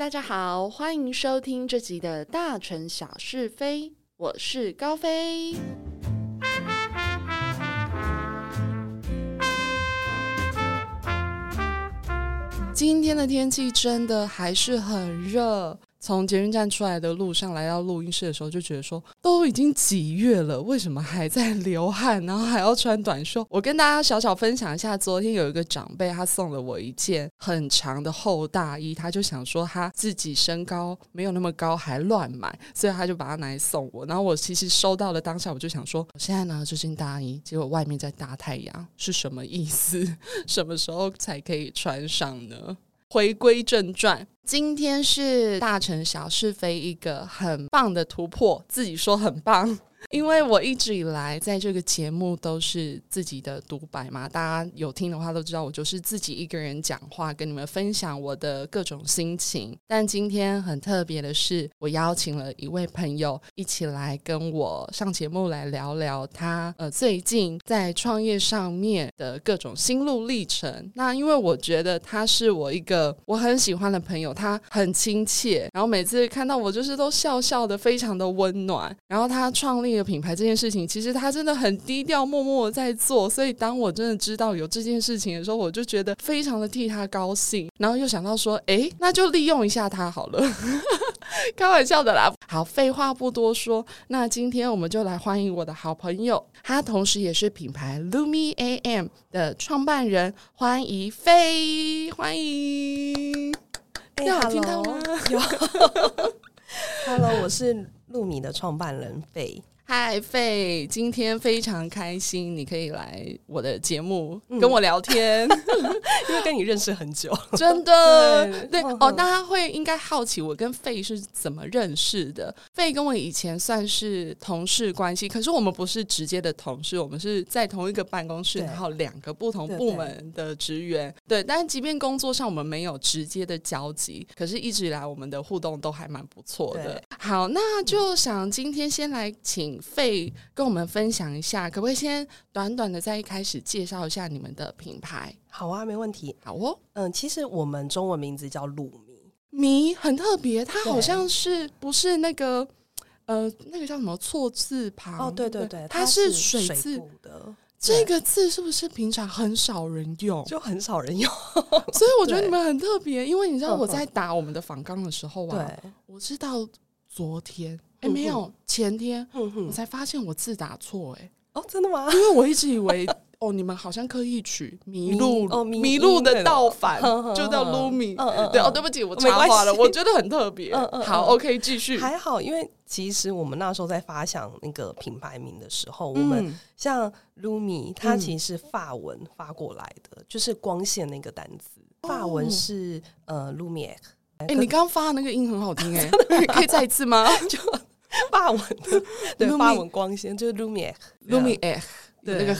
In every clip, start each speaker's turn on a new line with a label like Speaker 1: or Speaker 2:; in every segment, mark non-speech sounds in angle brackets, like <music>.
Speaker 1: 大家好，欢迎收听这集的大城小是非，我是高飞。今天的天气真的还是很热。从捷运站出来的路上来到录音室的时候，就觉得说都已经几月了，为什么还在流汗，然后还要穿短袖？我跟大家小小分享一下，昨天有一个长辈他送了我一件很长的厚大衣，他就想说他自己身高没有那么高，还乱买，所以他就把它拿来送我。然后我其实收到了当下，我就想说，我现在拿这件大衣，结果外面在大太阳，是什么意思？<laughs> 什么时候才可以穿上呢？回归正传，今天是大城小是非一个很棒的突破，自己说很棒。因为我一直以来在这个节目都是自己的独白嘛，大家有听的话都知道，我就是自己一个人讲话，跟你们分享我的各种心情。但今天很特别的是，我邀请了一位朋友一起来跟我上节目来聊聊他呃最近在创业上面的各种心路历程。那因为我觉得他是我一个我很喜欢的朋友，他很亲切，然后每次看到我就是都笑笑的，非常的温暖。然后他创立。品牌这件事情，其实他真的很低调、默默的在做。所以当我真的知道有这件事情的时候，我就觉得非常的替他高兴。然后又想到说，哎，那就利用一下他好了，<laughs> 开玩笑的啦。好，废话不多说，那今天我们就来欢迎我的好朋友，他同时也是品牌 Lumi AM 的创办人，欢迎飞，欢迎。
Speaker 2: 哎，Hello，有。<laughs> <laughs> Hello，我是露米的创办人费。
Speaker 1: 嗨，费，今天非常开心，你可以来我的节目跟我聊天，<laughs>
Speaker 2: 因为跟你认识很久，<laughs>
Speaker 1: 真的对哦。大家会应该好奇我跟费是怎么认识的？费跟我以前算是同事关系，可是我们不是直接的同事，我们是在同一个办公室，然后两个不同部门的职员。对，但是即便工作上我们没有直接的交集，可是一直以来我们的互动都还蛮不错的。好，那就想今天先来请。费跟我们分享一下，可不可以先短短的在一开始介绍一下你们的品牌？
Speaker 2: 好啊，没问题。
Speaker 1: 好哦，
Speaker 2: 嗯，其实我们中文名字叫鲁迷，
Speaker 1: 迷很特别，它好像是不是那个呃那个叫什么错字旁？
Speaker 2: 哦，对对对，
Speaker 1: 它是水字
Speaker 2: 的。
Speaker 1: 这个字是不是平常很少人用？
Speaker 2: 就很少人用，
Speaker 1: 所以我觉得你们很特别，因为你知道我在打我们的仿钢的时候啊，我知道昨天。哎，没有，前天我才发现我字打错，哎，
Speaker 2: 哦，真的吗？
Speaker 1: 因为我一直以为，哦，你们好像刻意取迷路，哦，迷路的倒反就叫 Lumi，对，哦，对不起，我插话了，我觉得很特别。好，OK，继续。
Speaker 2: 还好，因为其实我们那时候在发想那个品牌名的时候，我们像 Lumi，它其实是法文发过来的，就是光线那个单词，法文是呃 Lumiere。
Speaker 1: 哎，你刚刚发的那个音很好听，哎，<laughs> 可以再一次吗？<laughs> <laughs>
Speaker 2: 就。<laughs> 发文的，对，发文光鲜就是 Lumiere，Lumiere，
Speaker 1: 对那个，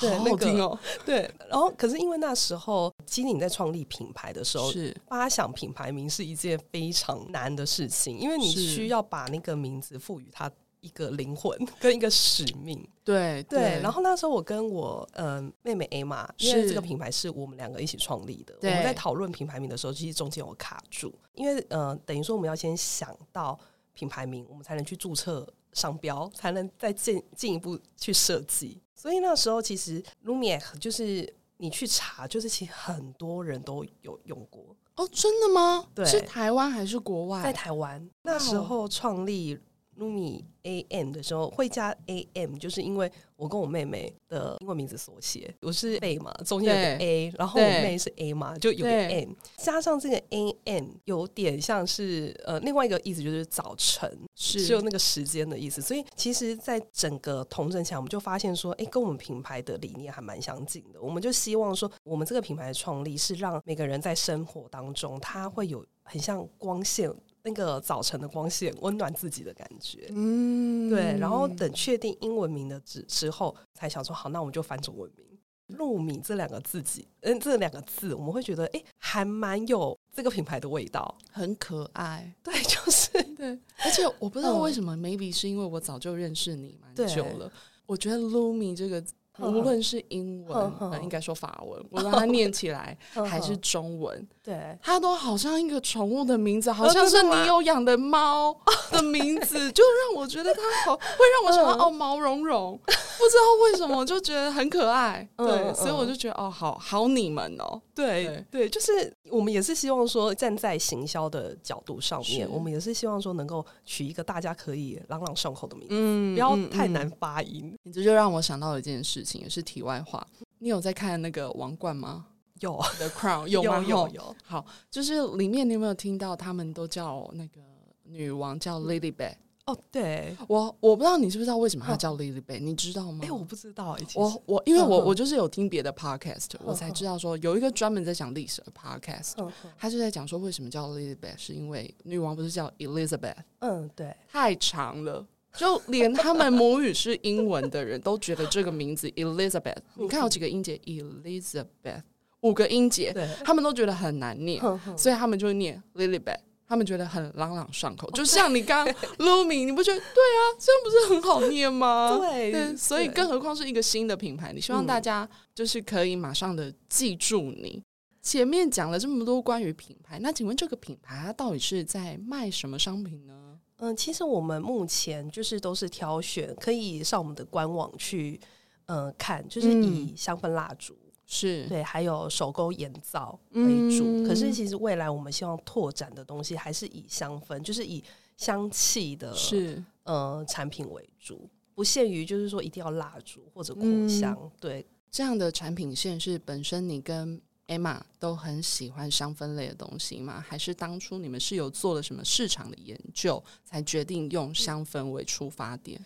Speaker 1: 对，好听哦。
Speaker 2: 对，然后可是因为那时候基宁在创立品牌的时候，
Speaker 1: 是
Speaker 2: 发想品牌名是一件非常难的事情，因为你需要把那个名字赋予它一个灵魂跟一个使命。
Speaker 1: 对
Speaker 2: 对。然后那时候我跟我嗯妹妹 A 玛，因为这个品牌是我们两个一起创立的，我们在讨论品牌名的时候，其实中间有卡住，因为呃等于说我们要先想到。品牌名，我们才能去注册商标，才能再进进一步去设计。所以那时候其实 Lumiere 就是你去查，就是其实很多人都有用过
Speaker 1: 哦，真的吗？
Speaker 2: 对，
Speaker 1: 是台湾还是国外？
Speaker 2: 在台湾那时候创立。Lumi A M 的时候会加 A M，就是因为我跟我妹妹的英文名字缩写，我是 A 嘛，中间有个 A，然后我妹是 A 嘛，就有个 M，加上这个 A M，有点像是呃另外一个意思就是早晨，是有那个时间的意思。所以其实，在整个同城墙，我们就发现说，哎，跟我们品牌的理念还蛮相近的。我们就希望说，我们这个品牌的创立是让每个人在生活当中，他会有很像光线。那个早晨的光线温暖自己的感觉，嗯，对。然后等确定英文名的之之后，才想说好，那我们就翻中文名“露米”这两个字己，嗯，这两个字我们会觉得哎，还蛮有这个品牌的味道，
Speaker 1: 很可爱。
Speaker 2: 对，就是 <laughs>
Speaker 1: 对。而且我不知道为什么，maybe 是因为我早就认识你蛮久了，我觉得“露米”这个 <laughs> 无论是英文，应该说法文，我让它 <laughs> 念起来还是中文，
Speaker 2: 对，
Speaker 1: 它都好像一个宠物的名字，好像是你有养的猫的名字，就让我觉得它好，会让我想到哦，毛茸茸，不知道为什么就觉得很可爱，对，所以我就觉得哦，好好你们哦，
Speaker 2: 对对，就是我们也是希望说站在行销的角度上面，我们也是希望说能够取一个大家可以朗朗上口的名字，不要太难发音。
Speaker 1: 这就让我想到了一件事。也是题外话，你有在看那个王冠吗？
Speaker 2: 有
Speaker 1: ，The Crown 有
Speaker 2: 吗？有有。
Speaker 1: 好，就是里面你有没有听到他们都叫那个女王叫 Lady b a t
Speaker 2: 哦，对
Speaker 1: 我我不知道你知不知道为什么她叫 Lady b a t 你知道吗？
Speaker 2: 哎，我不知道。
Speaker 1: 我我因为我我就是有听别的 Podcast，我才知道说有一个专门在讲历史的 Podcast，他就在讲说为什么叫 Lady b a t 是因为女王不是叫 Elizabeth？
Speaker 2: 嗯，对，
Speaker 1: 太长了。就连他们母语是英文的人都觉得这个名字 Elizabeth，<laughs> 你看有几个音节？Elizabeth 五个音节，他们都觉得很难念，所以他们就念 Lilybeth，他们觉得很朗朗上口。就像你刚 <laughs> Lumi，你不觉得对啊？这样不是很好念吗？<laughs>
Speaker 2: 对，
Speaker 1: 所以更何况是一个新的品牌，你希望大家就是可以马上的记住你。前面讲了这么多关于品牌，那请问这个品牌它到底是在卖什么商品呢？
Speaker 2: 嗯，其实我们目前就是都是挑选，可以上我们的官网去，呃，看，就是以香氛蜡烛
Speaker 1: 是
Speaker 2: 对，还有手工眼皂为主。可是其实未来我们希望拓展的东西还是以香氛，就是以香气的，
Speaker 1: 是
Speaker 2: 呃产品为主，不限于就是说一定要蜡烛或者扩香。对，
Speaker 1: 这样的产品线是本身你跟。Emma 都很喜欢香氛类的东西吗？还是当初你们是有做了什么市场的研究，才决定用香氛为出发点？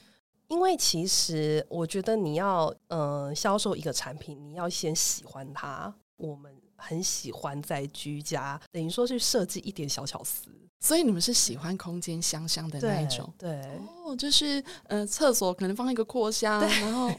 Speaker 2: 因为其实我觉得你要呃销售一个产品，你要先喜欢它。我们很喜欢在居家，等于说去设计一点小巧思，
Speaker 1: 所以你们是喜欢空间香香的那一种。
Speaker 2: 对
Speaker 1: 哦，就是呃厕所可能放一个扩香，然后。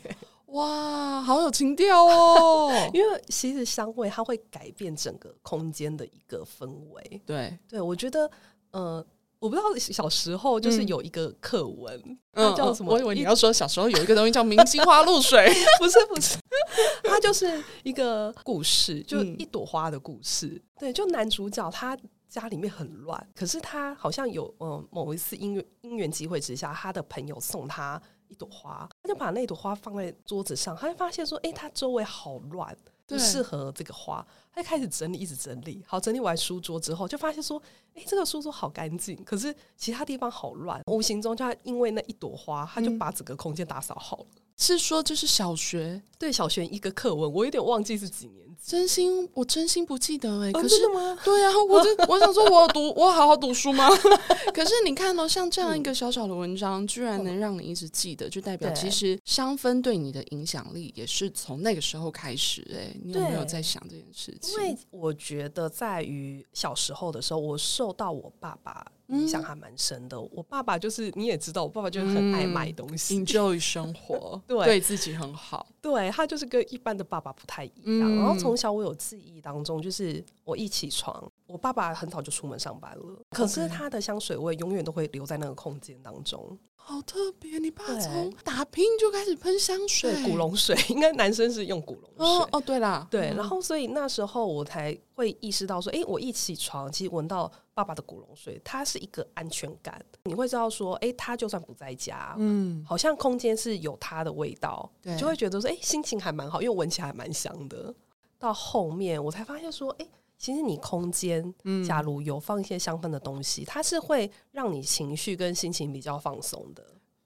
Speaker 1: 哇，好有情调哦！<laughs>
Speaker 2: 因为其实香味它会改变整个空间的一个氛围。
Speaker 1: 对，
Speaker 2: 对我觉得，呃，我不知道小时候就是有一个课文，嗯叫什么？
Speaker 1: 我以为你要说小时候有一个东西叫明星花露水，
Speaker 2: 不 <laughs> 是不是，<laughs> 它就是一个故事，就一朵花的故事。对，就男主角他家里面很乱，可是他好像有嗯某一次因缘因缘机会之下，他的朋友送他。一朵花，他就把那朵花放在桌子上，他就发现说：“哎，他周围好乱，不适合这个花。”他就开始整理，一直整理。好，整理完书桌之后，就发现说：“哎，这个书桌好干净，可是其他地方好乱。”无形中，他因为那一朵花，他就把整个空间打扫好了。
Speaker 1: 是说，就是小学
Speaker 2: 对小学一个课文，我有点忘记是几年。
Speaker 1: 真心，我真心不记得哎。可
Speaker 2: 是吗？
Speaker 1: 对啊，我就我想说，我读，我好好读书吗？<laughs> 可是你看哦，像这样一个小小的文章，居然能让你一直记得，就代表其实香氛对你的影响力也是从那个时候开始。哎，你有没有在想这件事情？
Speaker 2: 因为我觉得，在于小时候的时候，我受到我爸爸。影响还蛮深的。我爸爸就是你也知道，我爸爸就是很爱买东西
Speaker 1: ，enjoy 生活，<laughs>
Speaker 2: 对，
Speaker 1: 对自己很好。
Speaker 2: 对他就是跟一般的爸爸不太一样。然后从小我有记忆当中，就是我一起床，我爸爸很早就出门上班了，可是他的香水味永远都会留在那个空间当中。
Speaker 1: 好特别，你爸从打拼就开始喷香水，
Speaker 2: 古龙水，应该男生是用古龙水。
Speaker 1: 哦，对啦，
Speaker 2: 对，然后所以那时候我才会意识到说，哎，我一起床，其实闻到爸爸的古龙水，它是一个安全感。你会知道说，哎，他就算不在家，嗯，好像空间是有他的味道，就会觉得说，哎，心情还蛮好，因为闻起来还蛮香的。到后面我才发现说，哎。其实你空间，假如有放一些香氛的东西，它是会让你情绪跟心情比较放松的。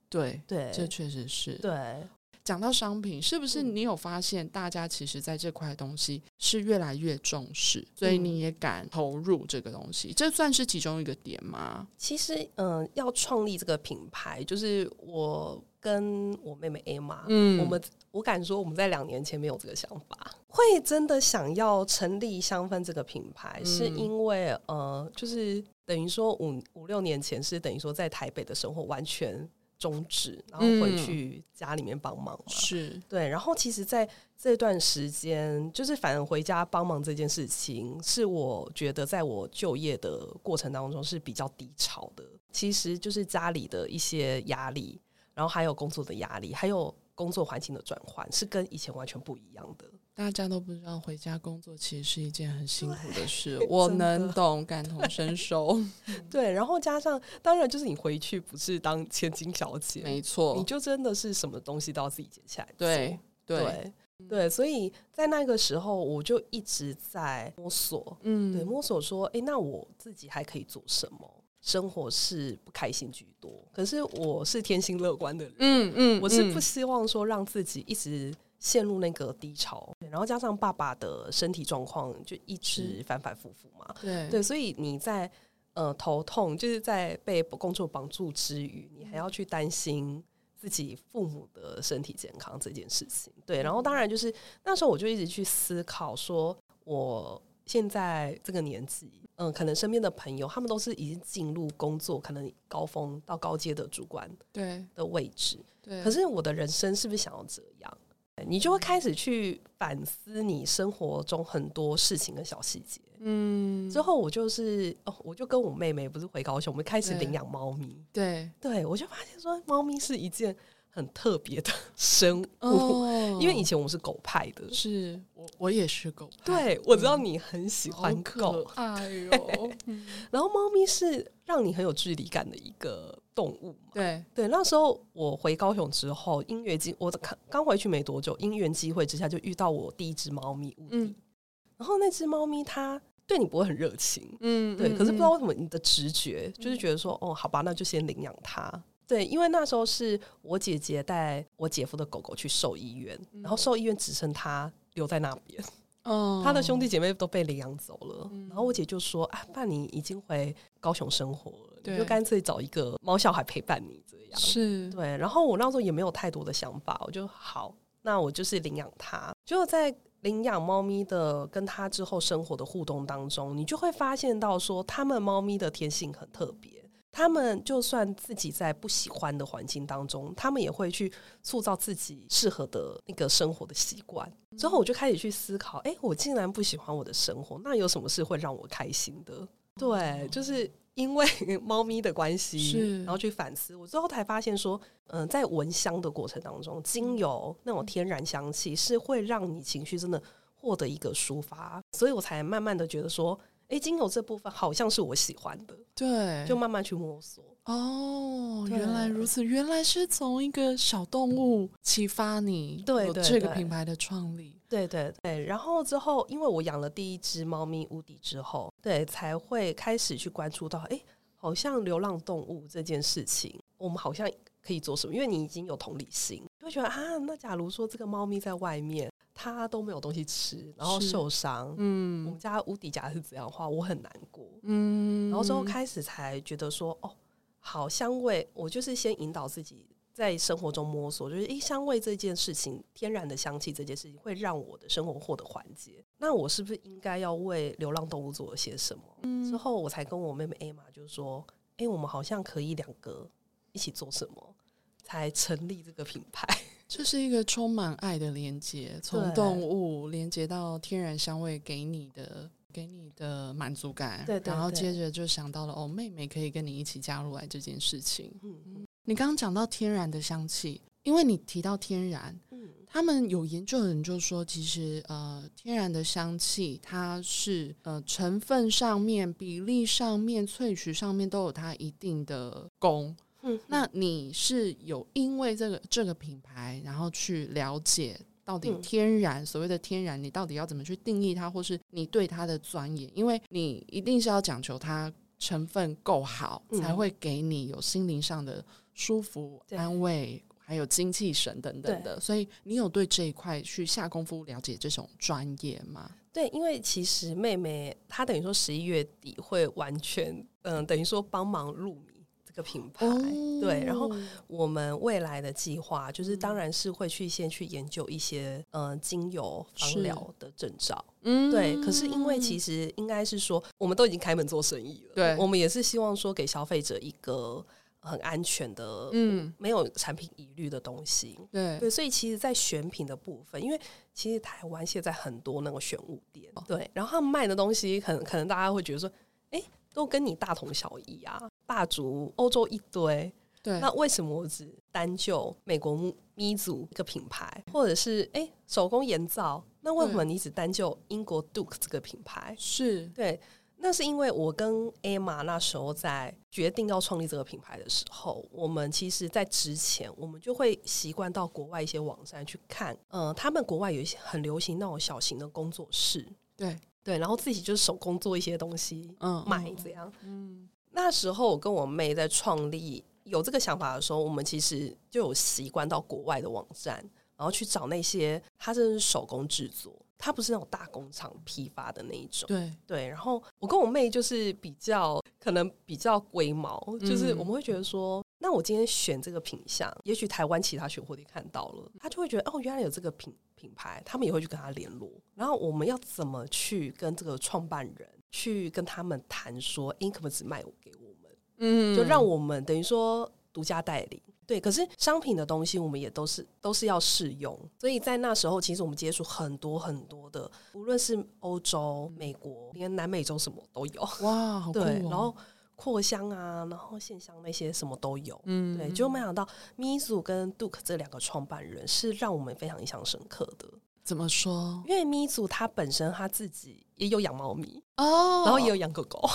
Speaker 1: 对
Speaker 2: 对，
Speaker 1: 这确实是。
Speaker 2: 对，
Speaker 1: 讲到商品，是不是你有发现，大家其实在这块东西是越来越重视，所以你也敢投入这个东西？这算是其中一个点吗？
Speaker 2: 其实，嗯，要创立这个品牌，就是我。跟我妹妹 A 玛，嗯，我们我敢说我们在两年前没有这个想法，会真的想要成立香氛这个品牌，是因为呃，就是等于说五五六年前是等于说在台北的生活完全终止，然后回去家里面帮忙，
Speaker 1: 是。
Speaker 2: 对，然后其实在这段时间，就是反正回家帮忙这件事情，是我觉得在我就业的过程当中是比较低潮的，其实就是家里的一些压力。然后还有工作的压力，还有工作环境的转换是跟以前完全不一样的。
Speaker 1: 大家都不知道回家工作其实是一件很辛苦的事，我能懂，感同身受。<laughs>
Speaker 2: 对，然后加上当然就是你回去不是当千金小姐，
Speaker 1: 没错，
Speaker 2: 你就真的是什么东西都要自己捡起来。
Speaker 1: 对
Speaker 2: 对对，所以在那个时候我就一直在摸索，嗯，对，摸索说，哎，那我自己还可以做什么？生活是不开心居多，可是我是天性乐观的人，嗯嗯，我是不希望说让自己一直。陷入那个低潮，然后加上爸爸的身体状况就一直反反复复嘛，
Speaker 1: 对
Speaker 2: 对，所以你在呃头痛，就是在被工作绑住之余，你还要去担心自己父母的身体健康这件事情。对，然后当然就是那时候我就一直去思考，说我现在这个年纪，嗯，可能身边的朋友他们都是已经进入工作，可能高峰到高阶的主管
Speaker 1: 对
Speaker 2: 的位置，
Speaker 1: 对，
Speaker 2: 可是我的人生是不是想要这样？你就会开始去反思你生活中很多事情的小细节。嗯，之后我就是哦，我就跟我妹妹不是回高雄，我们开始领养猫咪。
Speaker 1: 对，
Speaker 2: 对我就发现说，猫咪是一件。很特别的生物，因为以前我们是狗派的，
Speaker 1: 是我我也是狗，
Speaker 2: 对我知道你很喜欢狗，
Speaker 1: 哎呦，<laughs> <laughs>
Speaker 2: 然后猫咪是让你很有距离感的一个动物嘛，
Speaker 1: 对。
Speaker 2: 对，那时候我回高雄之后，因缘机我刚刚回去没多久，因缘机会之下就遇到我第一只猫咪乌迪，然后那只猫咪它对你不会很热情，嗯，对，可是不知道为什么你的直觉就是觉得说，哦，好吧，那就先领养它。对，因为那时候是我姐姐带我姐夫的狗狗去兽医院，然后兽医院只剩他留在那边，哦，<laughs> 他的兄弟姐妹都被领养走了，然后我姐就说：“啊，爸，你已经回高雄生活了，你就干脆找一个猫小孩陪伴你这样。”
Speaker 1: 是
Speaker 2: 对，然后我那时候也没有太多的想法，我就好，那我就是领养它。就在领养猫咪的跟它之后生活的互动当中，你就会发现到说，它们猫咪的天性很特别。他们就算自己在不喜欢的环境当中，他们也会去塑造自己适合的那个生活的习惯。之后我就开始去思考：，哎，我竟然不喜欢我的生活，那有什么事会让我开心的？对，就是因为 <laughs> 猫咪的关系，然后去反思。我之后才发现说，嗯，在闻香的过程当中，精油那种天然香气是会让你情绪真的获得一个抒发，所以我才慢慢的觉得说。哎，精油这部分好像是我喜欢的，
Speaker 1: 对，
Speaker 2: 就慢慢去摸索。
Speaker 1: 哦，原来如此，原来是从一个小动物启发你，
Speaker 2: 对
Speaker 1: 这个品牌的创立，
Speaker 2: 对对对。然后之后，因为我养了第一只猫咪乌迪之后，对，才会开始去关注到，哎，好像流浪动物这件事情，我们好像可以做什么？因为你已经有同理心，就觉得啊，那假如说这个猫咪在外面。它都没有东西吃，然后受伤。嗯，我们家无底夹是这样的话，我很难过。嗯，然后之后开始才觉得说，哦，好香味，我就是先引导自己在生活中摸索，就是诶，香味这件事情，天然的香气这件事情，会让我的生活获得缓解。那我是不是应该要为流浪动物做些什么？之后我才跟我妹妹 A 玛就说，哎，我们好像可以两个一起做什么，才成立这个品牌。<laughs>
Speaker 1: 这是一个充满爱的连接，从动物连接到天然香味给你的给你的满足感，
Speaker 2: 对，
Speaker 1: 然后接着就想到了哦，妹妹可以跟你一起加入来这件事情。嗯，你刚刚讲到天然的香气，因为你提到天然，嗯，他们有研究的人就说，其实呃，天然的香气它是呃成分上面、比例上面、萃取上面都有它一定的功。那你是有因为这个这个品牌，然后去了解到底天然所谓的天然，你到底要怎么去定义它，或是你对它的钻研？因为你一定是要讲求它成分够好，才会给你有心灵上的舒服、安慰，还有精气神等等的。所以你有对这一块去下功夫了解这种专业吗？
Speaker 2: 对，因为其实妹妹她等于说十一月底会完全嗯，等于说帮忙入名。个品牌对，然后我们未来的计划就是，当然是会去先去研究一些呃精油芳疗的证照，嗯，对。可是因为其实应该是说，我们都已经开门做生意了，
Speaker 1: 对，
Speaker 2: 我们也是希望说给消费者一个很安全的，嗯，没有产品疑虑的东西，
Speaker 1: 对。
Speaker 2: 对。所以其实，在选品的部分，因为其实台湾现在很多那个选物店，对，然后他们卖的东西，可能可能大家会觉得说，哎。都跟你大同小异啊，霸族欧洲一堆，
Speaker 1: 对，
Speaker 2: 那为什么我只单就美国咪祖一个品牌，或者是哎手工研造？那为什么你只单就英国 Duke 这个品牌？
Speaker 1: 是
Speaker 2: 对。那是因为我跟 Emma 那时候在决定要创立这个品牌的时候，我们其实，在之前我们就会习惯到国外一些网站去看，嗯，他们国外有一些很流行那种小型的工作室，
Speaker 1: 对
Speaker 2: 对，然后自己就是手工做一些东西，嗯，卖这样，嗯，那时候我跟我妹在创立有这个想法的时候，我们其实就有习惯到国外的网站，然后去找那些它真的是手工制作。它不是那种大工厂批发的那一种，
Speaker 1: 对
Speaker 2: 对。然后我跟我妹就是比较可能比较龟毛，就是我们会觉得说，那我今天选这个品相，也许台湾其他选货店看到了，他就会觉得哦，原来有这个品品牌，他们也会去跟他联络。然后我们要怎么去跟这个创办人去跟他们谈说，可不可以只卖给我们？嗯，就让我们等于说独家代理。对，可是商品的东西我们也都是都是要试用，所以在那时候其实我们接触很多很多的，无论是欧洲、美国，连南美洲什么都有。
Speaker 1: 哇，好
Speaker 2: 对，然后扩香啊，然后线香那些什么都有。嗯，对，就没想到 Mizu 跟 Duke 这两个创办人是让我们非常印象深刻的。
Speaker 1: 怎么说？
Speaker 2: 因为 Mizu 他本身他自己也有养猫咪哦，然后也有养狗狗。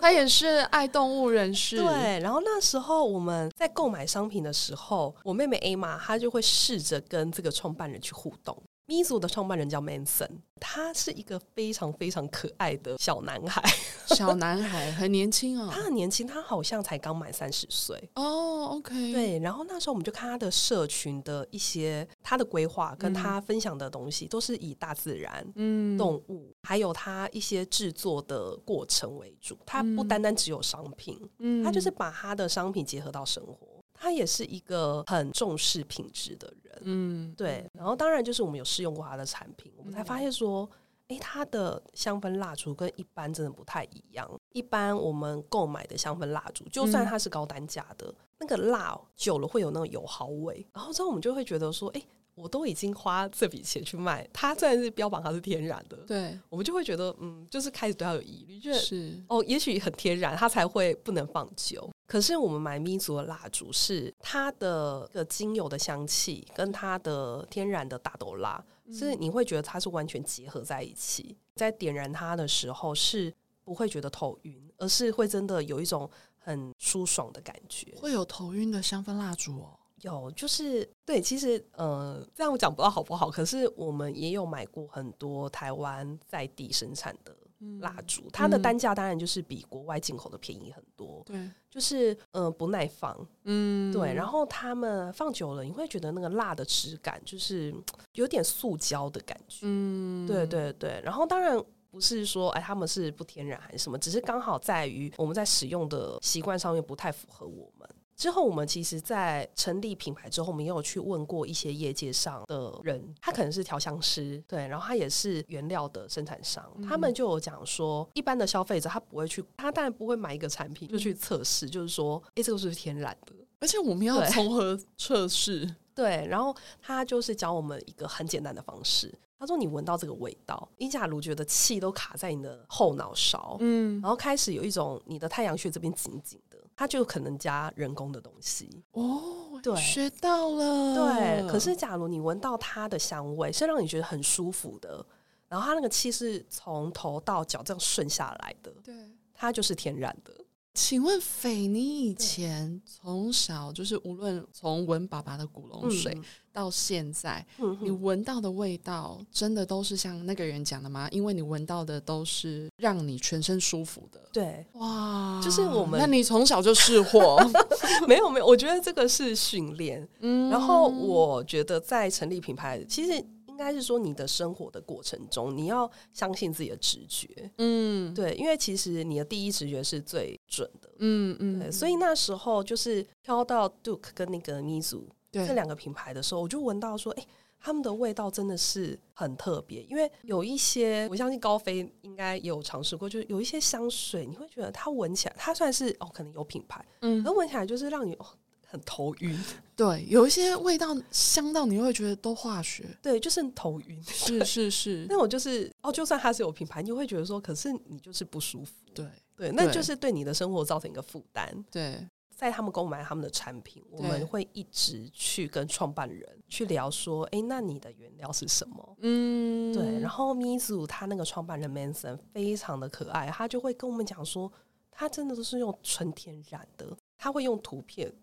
Speaker 1: 他也是爱动物人 <laughs> 士，
Speaker 2: 对。然后那时候我们在购买商品的时候，我妹妹 A 玛她就会试着跟这个创办人去互动。咪祖的创办人叫 Manson，他是一个非常非常可爱的小男孩，
Speaker 1: 小男孩很年轻哦，<laughs>
Speaker 2: 他很年轻，他好像才刚满三十岁
Speaker 1: 哦。OK，
Speaker 2: 对。然后那时候我们就看他的社群的一些他的规划，跟他分享的东西都是以大自然、嗯，动物，还有他一些制作的过程为主。他不单单只有商品，嗯，他就是把他的商品结合到生活。他也是一个很重视品质的人，嗯，对。然后当然就是我们有试用过他的产品，我们才发现说，哎，他的香氛蜡烛跟一般真的不太一样。一般我们购买的香氛蜡烛，就算它是高单价的，那个蜡久了会有那种油耗味。然后之后我们就会觉得说，哎。我都已经花这笔钱去卖，它虽然是标榜它是天然的，
Speaker 1: 对，
Speaker 2: 我们就会觉得，嗯，就是开始对它有疑虑，觉得
Speaker 1: 是
Speaker 2: 哦，也许很天然，它才会不能放久。可是我们买咪族的蜡烛，是它的个精油的香气跟它的天然的大豆蜡，是你会觉得它是完全结合在一起，在点燃它的时候是不会觉得头晕，而是会真的有一种很舒爽的感觉。
Speaker 1: 会有头晕的香氛蜡烛哦。
Speaker 2: 有，就是对，其实呃，这样我讲不到好不好，可是我们也有买过很多台湾在地生产的蜡烛，它的单价当然就是比国外进口的便宜很多。
Speaker 1: 对，
Speaker 2: 就是呃不耐放，嗯，对，然后他们放久了，你会觉得那个蜡的质感就是有点塑胶的感觉。嗯，对对对，然后当然不是说哎他们是不天然还是什么，只是刚好在于我们在使用的习惯上面不太符合我们。之后，我们其实，在成立品牌之后，我们也有去问过一些业界上的人，他可能是调香师，对，然后他也是原料的生产商，他们就有讲说，一般的消费者他不会去，他当然不会买一个产品就去测试，就是说，哎，这个是不是天然的？
Speaker 1: 而且我们要从何测试，<laughs>
Speaker 2: 对，然后他就是教我们一个很简单的方式，他说，你闻到这个味道，你假如觉得气都卡在你的后脑勺，嗯，然后开始有一种你的太阳穴这边紧紧的。它就可能加人工的东西
Speaker 1: 哦，对，学到了。
Speaker 2: 对，可是假如你闻到它的香味，是让你觉得很舒服的，然后它那个气是从头到脚这样顺下来的，
Speaker 1: 对，
Speaker 2: 它就是天然的。
Speaker 1: 请问斐，你以前从小就是无论从闻爸爸的古龙水到现在，你闻到的味道真的都是像那个人讲的吗？因为你闻到的都是让你全身舒服的。
Speaker 2: 对，
Speaker 1: 哇，
Speaker 2: 就是我们。
Speaker 1: 那你从小就试货？<laughs>
Speaker 2: 没有没有，我觉得这个是训练。嗯，然后我觉得在成立品牌，其实。应该是说，你的生活的过程中，你要相信自己的直觉。嗯，对，因为其实你的第一直觉是最准的。嗯嗯，所以那时候就是挑到 Duke 跟那个 Mizu 这两个品牌的时候，我就闻到说，哎，他们的味道真的是很特别。因为有一些，我相信高飞应该也有尝试过，就是有一些香水，你会觉得它闻起来，它算是哦，可能有品牌，嗯，而闻起来就是让你哦。很头晕，<laughs>
Speaker 1: 对，有一些味道香到你会觉得都化学，
Speaker 2: 对，就是头晕，
Speaker 1: 是是是。<laughs>
Speaker 2: 那我就是哦，就算它是有品牌，你会觉得说，可是你就是不舒服，
Speaker 1: 对
Speaker 2: 对，那就是对你的生活造成一个负担。
Speaker 1: 对，
Speaker 2: 在他们购买他们的产品，我们会一直去跟创办人去聊说，哎，那你的原料是什么？嗯，对。然后咪祖他那个创办人 Manson 非常的可爱，他就会跟我们讲说，他真的都是用纯天然的，他会用图片、嗯，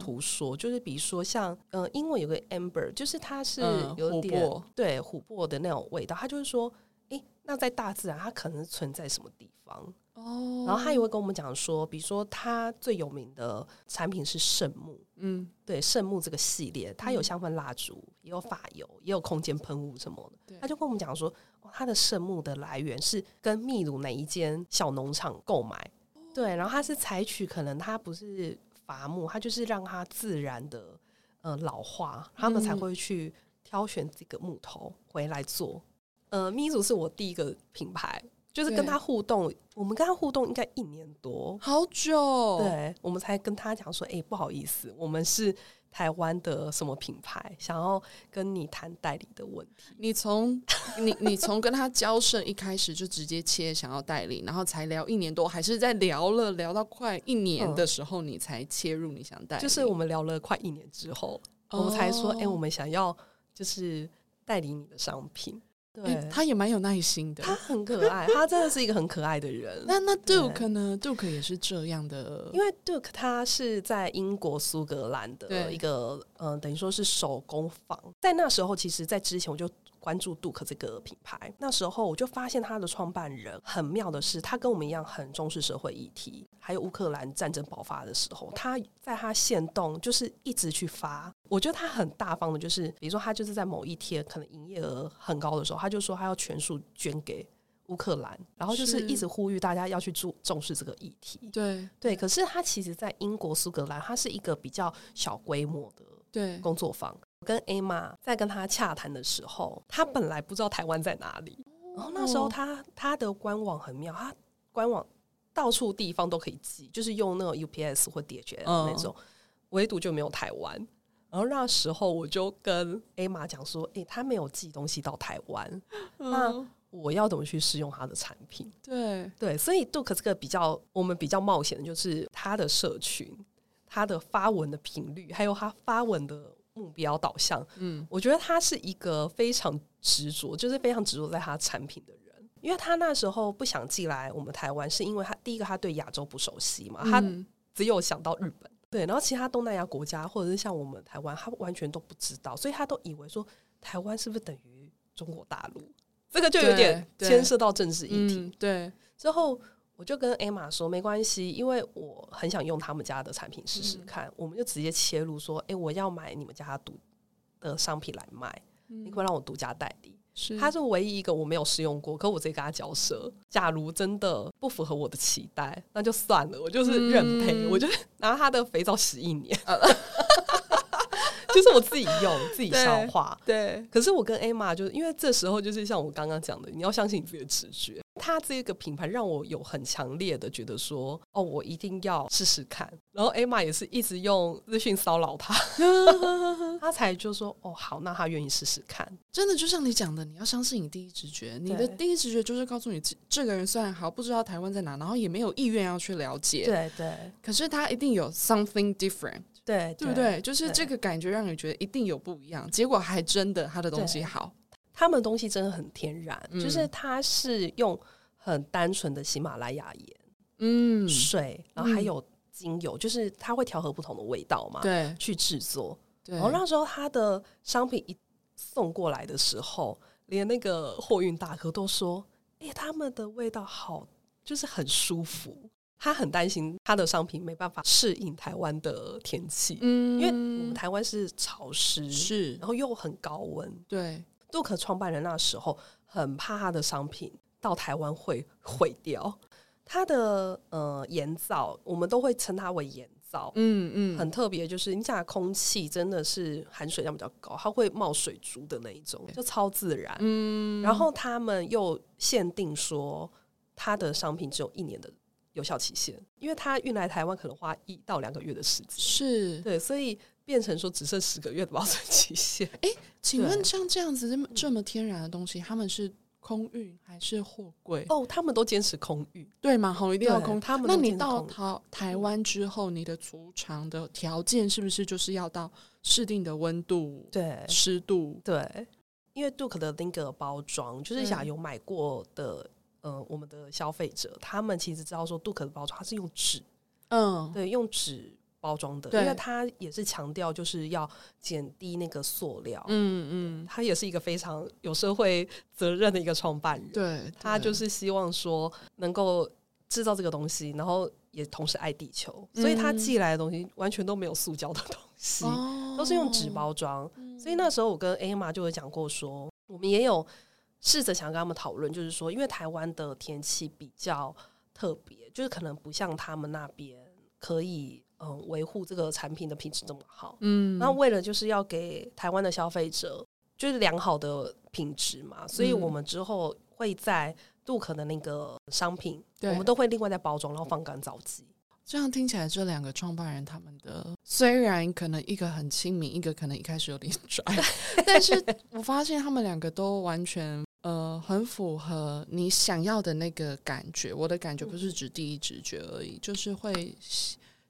Speaker 2: 图说，就是比如说像，呃，英文有个 amber，就是它是有点对琥珀的那种味道，他就是说，哎，那在大自然它可能存在什么地方？哦，然后他也会跟我们讲说，比如说他最有名的产品是圣木，嗯，对，圣木这个系列，它有香氛蜡烛，也有发油，也有空间喷雾什么的。他就跟我们讲说，他的圣木的来源是跟秘鲁哪一间小农场购买，对，然后它是采取可能它不是伐木，它就是让它自然的呃老化，他们才会去挑选这个木头回来做。呃，咪祖是我第一个品牌。就是跟他互动，我们跟他互动应该一年多，
Speaker 1: 好久，
Speaker 2: 对，我们才跟他讲说，哎，不好意思，我们是台湾的什么品牌，想要跟你谈代理的问题。
Speaker 1: 你从 <laughs> 你你从跟他交涉一开始就直接切想要代理，然后才聊一年多，还是在聊了聊到快一年的时候，你才切入你想代理？
Speaker 2: 就是我们聊了快一年之后，我们才说，哎，我们想要就是代理你的商品。
Speaker 1: 对，他也蛮有耐心的，
Speaker 2: 他很可爱，<laughs> 他真的是一个很可爱的人。
Speaker 1: 那那 Duke 呢？Duke 也是这样的，
Speaker 2: 因为 Duke 他是在英国苏格兰的一个，嗯，等于说是手工坊。在那时候，其实，在之前我就。关注杜克这个品牌，那时候我就发现他的创办人很妙的是，他跟我们一样很重视社会议题。还有乌克兰战争爆发的时候，他在他线动就是一直去发。我觉得他很大方的，就是比如说他就是在某一天可能营业额很高的时候，他就说他要全数捐给乌克兰，然后就是一直呼吁大家要去注重视这个议题。
Speaker 1: 对
Speaker 2: 对，可是他其实，在英国苏格兰，它是一个比较小规模的
Speaker 1: 对
Speaker 2: 工作坊。跟 A 玛在跟他洽谈的时候，他本来不知道台湾在哪里，然后那时候他他的官网很妙，他官网到处地方都可以寄，就是用那个 UPS 或 DHL 那种，唯独就没有台湾。然后那时候我就跟 A 玛讲说：“诶，他没有寄东西到台湾，那我要怎么去试用他的产品？”
Speaker 1: 对
Speaker 2: 对，所以 Duke 这个比较我们比较冒险的就是他的社群，他的发文的频率，还有他发文的。目标导向，嗯，我觉得他是一个非常执着，就是非常执着在他产品的人。因为他那时候不想寄来我们台湾，是因为他第一个他对亚洲不熟悉嘛，他只有想到日本，对，然后其他东南亚国家或者是像我们台湾，他完全都不知道，所以他都以为说台湾是不是等于中国大陆？这个就有点牵涉到政治议题。
Speaker 1: 对，
Speaker 2: 之后。我就跟 Emma 说没关系，因为我很想用他们家的产品试试看，我们就直接切入说，哎，我要买你们家独的商品来卖，你可以让我独家代理。
Speaker 1: 是，
Speaker 2: 他是唯一一个我没有试用过，可我直接跟他交涉。假如真的不符合我的期待，那就算了，我就是认赔，我就 <laughs> 拿他的肥皂洗一年。<laughs> <laughs> 就是我自己用，自己消化。
Speaker 1: 对，
Speaker 2: 可是我跟 Emma 就是因为这时候就是像我刚刚讲的，你要相信你自己的直觉。他这个品牌让我有很强烈的觉得说，哦，我一定要试试看。然后 Emma 也是一直用资讯骚扰他，<laughs> 他才就说，哦，好，那他愿意试试看。
Speaker 1: 真的就像你讲的，你要相信你第一直觉。你的第一直觉就是告诉你，这个人虽然好不知道台湾在哪，然后也没有意愿要去了解，
Speaker 2: 对对，
Speaker 1: 可是他一定有 something different。
Speaker 2: 对，
Speaker 1: 对不对？就是这个感觉让你觉得一定有不一样，结果还真的他的东西好，
Speaker 2: 他们东西真的很天然，就是他是用很单纯的喜马拉雅盐、嗯水，然后还有精油，就是他会调和不同的味道嘛，
Speaker 1: 对，
Speaker 2: 去制作。然后那时候他的商品一送过来的时候，连那个货运大哥都说：“哎，他们的味道好，就是很舒服。”他很担心他的商品没办法适应台湾的天气，嗯，因为我们台湾是潮湿，
Speaker 1: 是，
Speaker 2: 然后又很高温，
Speaker 1: 对。
Speaker 2: 杜克创办人那时候很怕他的商品到台湾会 <laughs> 毁掉，他的呃盐皂，我们都会称它为盐皂，嗯嗯，很特别，就是你想空气真的是含水量比较高，它会冒水珠的那一种，就超自然，嗯。然后他们又限定说，他的商品只有一年的。有效期限，因为它运来台湾可能花一到两个月的时间，
Speaker 1: 是
Speaker 2: 对，所以变成说只剩十个月的保存期限。
Speaker 1: 哎，请问像这样子这么这么天然的东西，他们是空运还是货柜？
Speaker 2: 哦，他们都坚持空运，
Speaker 1: 对吗？好，一定要空。
Speaker 2: 他们
Speaker 1: 那你到台台湾之后，你的储藏的条件是不是就是要到适定的温度、
Speaker 2: 对
Speaker 1: 湿度？
Speaker 2: 对，因为 Duke 的那个包装，就是想有买过的，呃，我们的消费者他们其实知道说 Duke 的包装它是用纸，嗯，对，用纸。包装的，因为它也是强调就是要减低那个塑料，嗯嗯，他也是一个非常有社会责任的一个创办人，
Speaker 1: 对，
Speaker 2: 他就是希望说能够制造这个东西，然后也同时爱地球，所以他寄来的东西完全都没有塑胶的东西，都是用纸包装。所以那时候我跟 A 玛就有讲过说，我们也有试着想跟他们讨论，就是说，因为台湾的天气比较特别，就是可能不像他们那边可以。嗯，维护这个产品的品质这么好，嗯，那为了就是要给台湾的消费者就是良好的品质嘛，所以我们之后会在杜可的那个商品，我们都会另外再包装，然后放干燥剂。
Speaker 1: 这样听起来，这两个创办人他们的虽然可能一个很亲民，一个可能一开始有点拽，<laughs> 但是我发现他们两个都完全呃很符合你想要的那个感觉。我的感觉不是指第一直觉而已，就是会。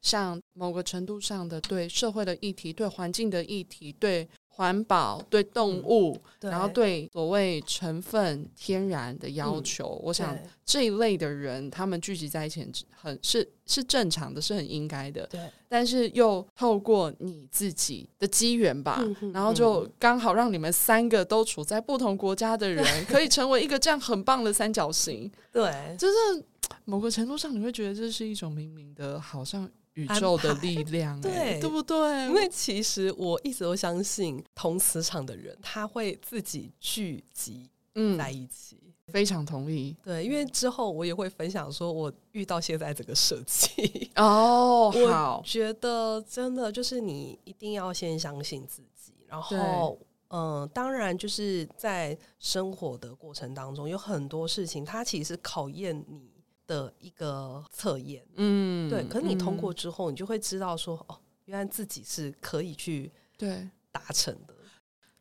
Speaker 1: 像某个程度上的对社会的议题、对环境的议题、对环保、对动物，然后对所谓成分天然的要求，我想这一类的人，他们聚集在一起很是是正常的，是很应该的。
Speaker 2: 对，
Speaker 1: 但是又透过你自己的机缘吧，然后就刚好让你们三个都处在不同国家的人，<laughs> 可以成为一个这样很棒的三角形。
Speaker 2: 对，
Speaker 1: 就是某个程度上，你会觉得这是一种冥冥的，好像。宇宙的力量，对对不对？
Speaker 2: 因为其实我一直都相信，同磁场的人他会自己聚集在一起。
Speaker 1: 非常同意。
Speaker 2: 对，因为之后我也会分享说，我遇到现在这个设计 <laughs>
Speaker 1: 哦，我，
Speaker 2: 觉得真的就是你一定要先相信自己。然后，嗯，当然就是在生活的过程当中，有很多事情，它其实考验你。的一个测验，嗯，对，可是你通过之后，你就会知道说，哦，原来自己是可以去
Speaker 1: 对
Speaker 2: 达成的。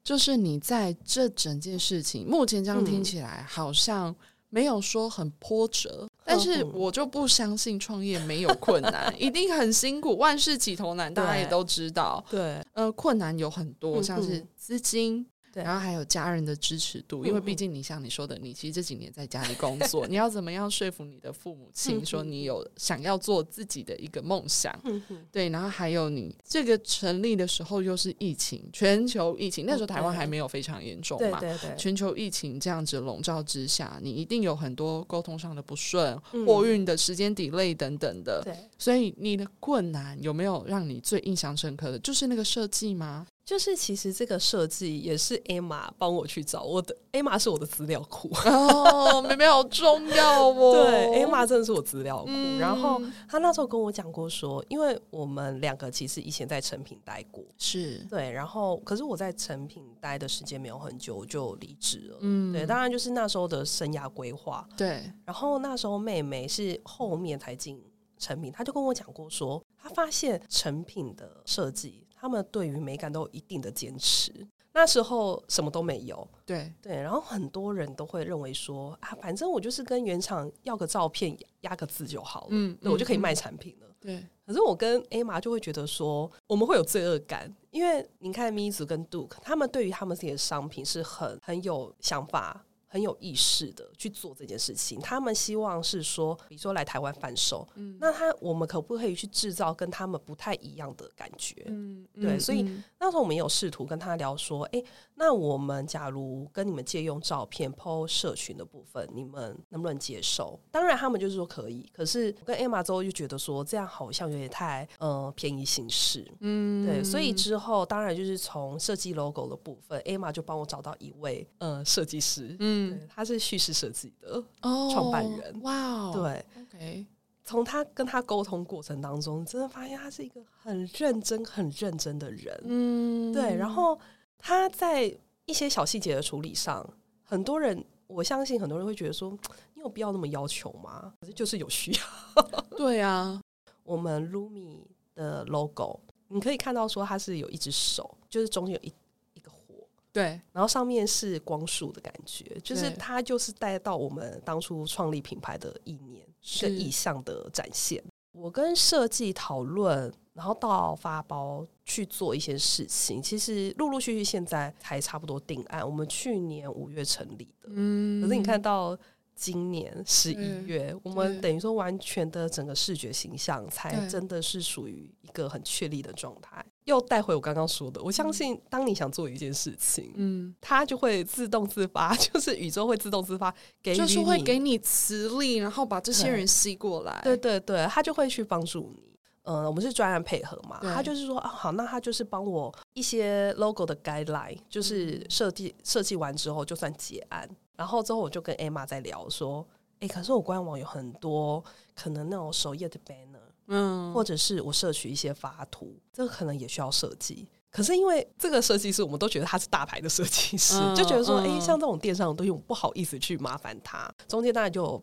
Speaker 1: 就是你在这整件事情，目前这样听起来好像没有说很波折，但是我就不相信创业没有困难，<laughs> 一定很辛苦，万事起头难，大家也都知道。
Speaker 2: 对，
Speaker 1: 呃，困难有很多，像是资金。然后还有家人的支持度，因为毕竟你像你说的，你其实这几年在家里工作，<laughs> 你要怎么样说服你的父母亲说你有想要做自己的一个梦想？对，然后还有你这个成立的时候又是疫情，全球疫情那时候台湾还没有非常严重嘛？
Speaker 2: 对对对，
Speaker 1: 全球疫情这样子笼罩之下，你一定有很多沟通上的不顺，货运的时间 delay 等等的。
Speaker 2: 对，
Speaker 1: 所以你的困难有没有让你最印象深刻的就是那个设计吗？
Speaker 2: 就是其实这个设计也是 Emma 帮我去找我的，Emma 是我的资料库
Speaker 1: 哦，妹妹好重要哦。
Speaker 2: 对，Emma 真的是我资料库。然后他那时候跟我讲过说，因为我们两个其实以前在成品待过，
Speaker 1: 是
Speaker 2: 对。然后可是我在成品待的时间没有很久，我就离职了。嗯，对，当然就是那时候的生涯规划。
Speaker 1: 对，
Speaker 2: 然后那时候妹妹是后面才进成品，她就跟我讲过说，她发现成品的设计。他们对于美感都有一定的坚持。那时候什么都没有，
Speaker 1: 对
Speaker 2: 对。然后很多人都会认为说啊，反正我就是跟原厂要个照片，压个字就好了，嗯，我就可以卖产品了。
Speaker 1: 对。
Speaker 2: 可是我跟 A 玛就会觉得说，我们会有罪恶感，因为你看 m i z 跟 Duke，他们对于他们自己的商品是很很有想法。很有意识的去做这件事情，他们希望是说，比如说来台湾贩售，嗯，那他我们可不可以去制造跟他们不太一样的感觉？嗯，对，所以那时候我们有试图跟他聊说，哎，那我们假如跟你们借用照片 PO 社群的部分，你们能不能接受？当然，他们就是说可以。可是我跟 Emma 之后就觉得说，这样好像有点太呃便宜形式，嗯，对，所以之后当然就是从设计 logo 的部分，Emma 就帮我找到一位呃设计师，嗯。嗯，他是叙事设计的创办人。哇，对
Speaker 1: ，OK。
Speaker 2: 从他跟他沟通过程当中，真的发现他是一个很认真、很认真的人。嗯，对。然后他在一些小细节的处理上，很多人我相信很多人会觉得说，你有必要那么要求吗？可是就是有需要。<laughs>
Speaker 1: 对啊，
Speaker 2: 我们 Lumi 的 logo，你可以看到说它是有一只手，就是中间有一。
Speaker 1: 对，
Speaker 2: 然后上面是光束的感觉，就是它就是带到我们当初创立品牌的意念、是意向的展现。我跟设计讨论，然后到发包去做一些事情，其实陆陆续续现在还差不多定案。我们去年五月成立的，嗯，可是你看到今年十一月，我们等于说完全的整个视觉形象才真的是属于一个很确立的状态。又带回我刚刚说的，我相信当你想做一件事情，嗯，它就会自动自发，<laughs> 就是宇宙会自动自发给，
Speaker 1: 就是会给你磁力，然后把这些人吸过来。
Speaker 2: 对对对，他就会去帮助你。呃，我们是专案配合嘛，他就是说啊，好，那他就是帮我一些 logo 的 guideline，就是设计设计完之后就算结案。然后之后我就跟 Emma 在聊说，哎，可是我官网有很多可能那种首页的 banner。嗯，或者是我摄取一些发图，这个可能也需要设计。可是因为这个设计师，我们都觉得他是大牌的设计师，就觉得说，哎，像这种电商都用不好意思去麻烦他。中间当然就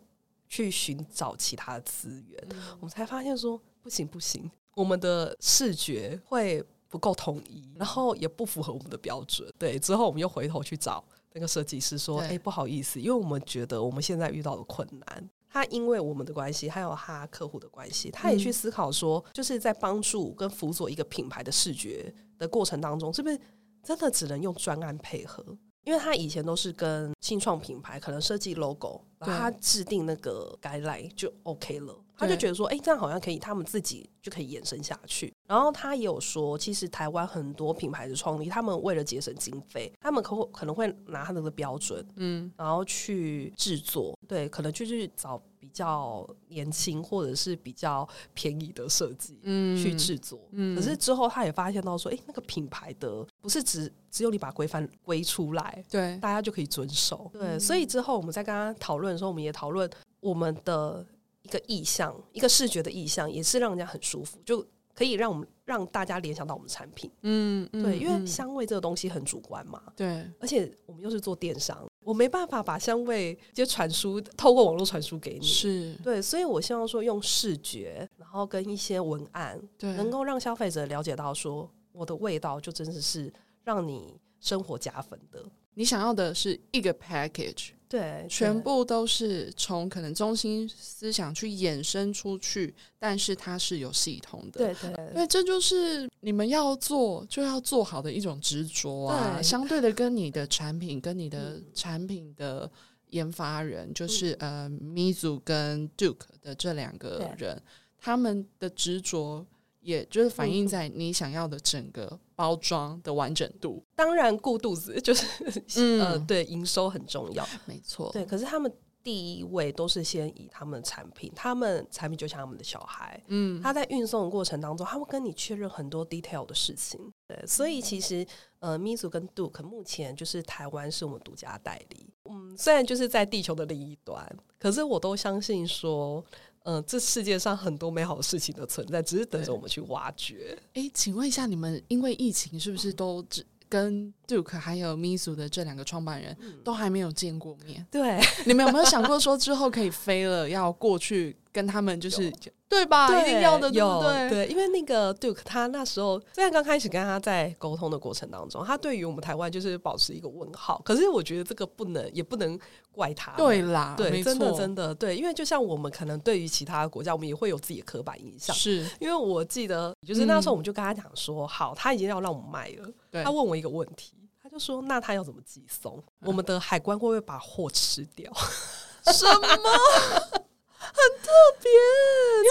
Speaker 2: 去寻找其他的资源，我们才发现说，不行不行，我们的视觉会不够统一，然后也不符合我们的标准。对，之后我们又回头去找那个设计师说，哎，不好意思，因为我们觉得我们现在遇到的困难。他因为我们的关系，还有他客户的关系，他也去思考说，就是在帮助跟辅佐一个品牌的视觉的过程当中，是不是真的只能用专案配合？因为他以前都是跟新创品牌可能设计 logo，然后他制定那个 guideline 就 OK 了。他就觉得说，哎，这样好像可以，他们自己就可以延伸下去。然后他也有说，其实台湾很多品牌的创立，他们为了节省经费，他们可可能会拿他们的标准，嗯，然后去制作，对，可能就是找比较年轻或者是比较便宜的设计，嗯，去制作。嗯，可是之后他也发现到说，哎，那个品牌的不是只只有你把规范归出来，
Speaker 1: 对，
Speaker 2: 大家就可以遵守。对，所以之后我们在跟他讨论的时候，我们也讨论我们的。一个意向，一个视觉的意向，也是让人家很舒服，就可以让我们让大家联想到我们产品。嗯，对，因为香味这个东西很主观嘛。
Speaker 1: 对，
Speaker 2: 而且我们又是做电商，我没办法把香味就传输，透过网络传输给你。
Speaker 1: 是
Speaker 2: 对，所以我希望说用视觉，然后跟一些文案，对，能够让消费者了解到说我的味道就真的是让你生活加分的。
Speaker 1: 你想要的是一个 package。
Speaker 2: 对，
Speaker 1: 全部都是从可能中心思想去衍生出去，但是它是有系统的。
Speaker 2: 对对，
Speaker 1: 因为这就是你们要做就要做好的一种执着啊。相对的，跟你的产品跟你的产品的研发人，就是呃，Mizu 跟 Duke 的这两个人，他们的执着。也就是反映在你想要的整个包装的完整度。
Speaker 2: 当然，顾肚子 <laughs> 就是呃，对，营收很重要，
Speaker 1: 没错。
Speaker 2: 对，可是他们第一位都是先以他们的产品，他们产品就像他们的小孩，嗯，他在运送的过程当中，他会跟你确认很多 detail 的事情。对，所以其实呃，Mizu 跟 Duke 目前就是台湾是我们独家代理。嗯，虽然就是在地球的另一端，可是我都相信说。嗯，这世界上很多美好的事情的存在，只是等着我们去挖掘。
Speaker 1: 哎，请问一下，你们因为疫情是不是都只跟 Duke 还有 Misu 的这两个创办人都还没有见过面？
Speaker 2: 对，<laughs>
Speaker 1: 你们有没有想过说之后可以飞了，要过去跟他们就是？对吧？一定要的，
Speaker 2: 有
Speaker 1: 对
Speaker 2: 对，因为那个 Duke 他那时候虽然刚开始跟他在沟通的过程当中，他对于我们台湾就是保持一个问号。可是我觉得这个不能也不能怪他，
Speaker 1: 对啦，
Speaker 2: 对，真的真的对，因为就像我们可能对于其他国家，我们也会有自己的刻板印象。
Speaker 1: 是
Speaker 2: 因为我记得，就是那时候我们就跟他讲说，好，他已经要让我们卖了。他问我一个问题，他就说，那他要怎么寄送？我们的海关会不会把货吃掉？<laughs>
Speaker 1: 什么？很特别，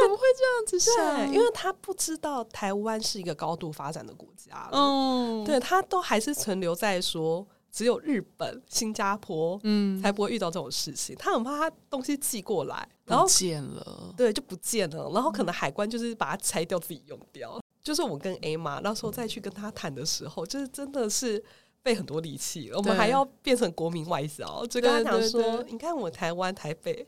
Speaker 1: 怎么会这样子想？
Speaker 2: 因为他不知道台湾是一个高度发展的国家，嗯，对他都还是存留在说只有日本、新加坡，嗯，才不会遇到这种事情。他很怕他东西寄过来，然后
Speaker 1: 不见了，
Speaker 2: 对，就不见了。然后可能海关就是把它拆掉，自己用掉。就是我跟 A 妈那时候再去跟他谈的时候，就是真的是费很多力气，我们还要变成国民外交，就跟他讲说：“你看我台湾台北。”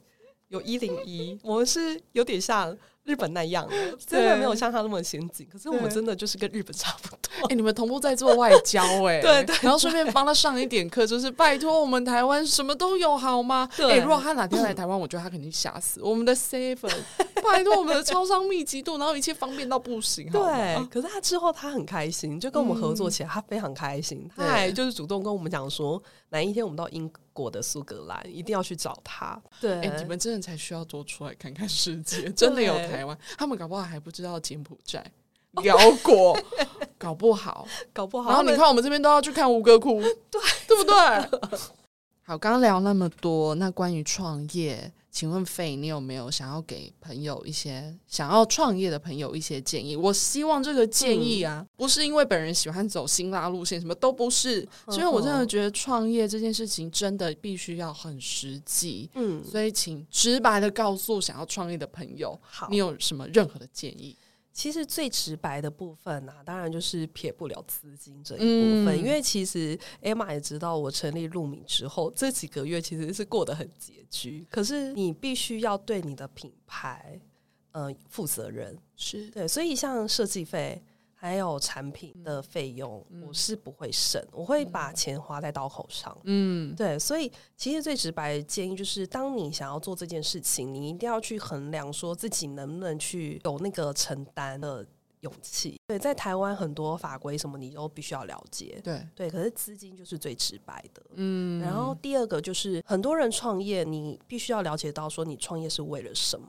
Speaker 2: 有一零一，我们是有点像。日本那样，真的没有像他那么先进。可是我们真的就是跟日本差不多。
Speaker 1: 哎，你们同步在做外交，<laughs> 哎，
Speaker 2: 对对，
Speaker 1: 然后顺便帮他上一点课，就是 <laughs> 拜托我们台湾什么都有好吗？哎，如果他哪天来台湾，我觉得他肯定吓死。我们的 seven，拜托我们的超商密集度，然后一切方便到不行。
Speaker 2: 对，可是他之后他很开心，就跟我们合作起来，他非常开心。他还就是主动跟我们讲说，哪一天我们到英。国的苏格兰一定要去找他。
Speaker 1: 对，你们真的才需要多出来看看世界。<laughs> 真的有台湾，他们搞不好还不知道柬埔寨、辽国，搞不好，<laughs>
Speaker 2: 搞不好。
Speaker 1: 然后你看，我们这边都要去看吴哥窟，<laughs>
Speaker 2: 对，
Speaker 1: 对不对？好，刚刚聊那么多，那关于创业。请问费，你有没有想要给朋友一些想要创业的朋友一些建议？我希望这个建议啊，不是因为本人喜欢走辛辣路线，什么都不是，因为我真的觉得创业这件事情真的必须要很实际。嗯，所以请直白的告诉想要创业的朋友，好，你有什么任何的建议？
Speaker 2: 其实最直白的部分呐，当然就是撇不了资金这一部分，因为其实艾玛也知道，我成立路米之后这几个月其实是过得很拮据。可是你必须要对你的品牌，呃，负责任，
Speaker 1: 是
Speaker 2: 对，所以像设计费。还有产品的费用，我是不会省，我会把钱花在刀口上。嗯，对，所以其实最直白的建议就是，当你想要做这件事情，你一定要去衡量，说自己能不能去有那个承担的勇气。对，在台湾很多法规什么，你都必须要了解。
Speaker 1: 对
Speaker 2: 对，可是资金就是最直白的。嗯，然后第二个就是很多人创业，你必须要了解到说，你创业是为了什么？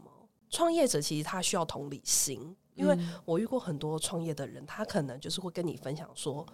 Speaker 2: 创业者其实他需要同理心。因为我遇过很多创业的人，他可能就是会跟你分享说：“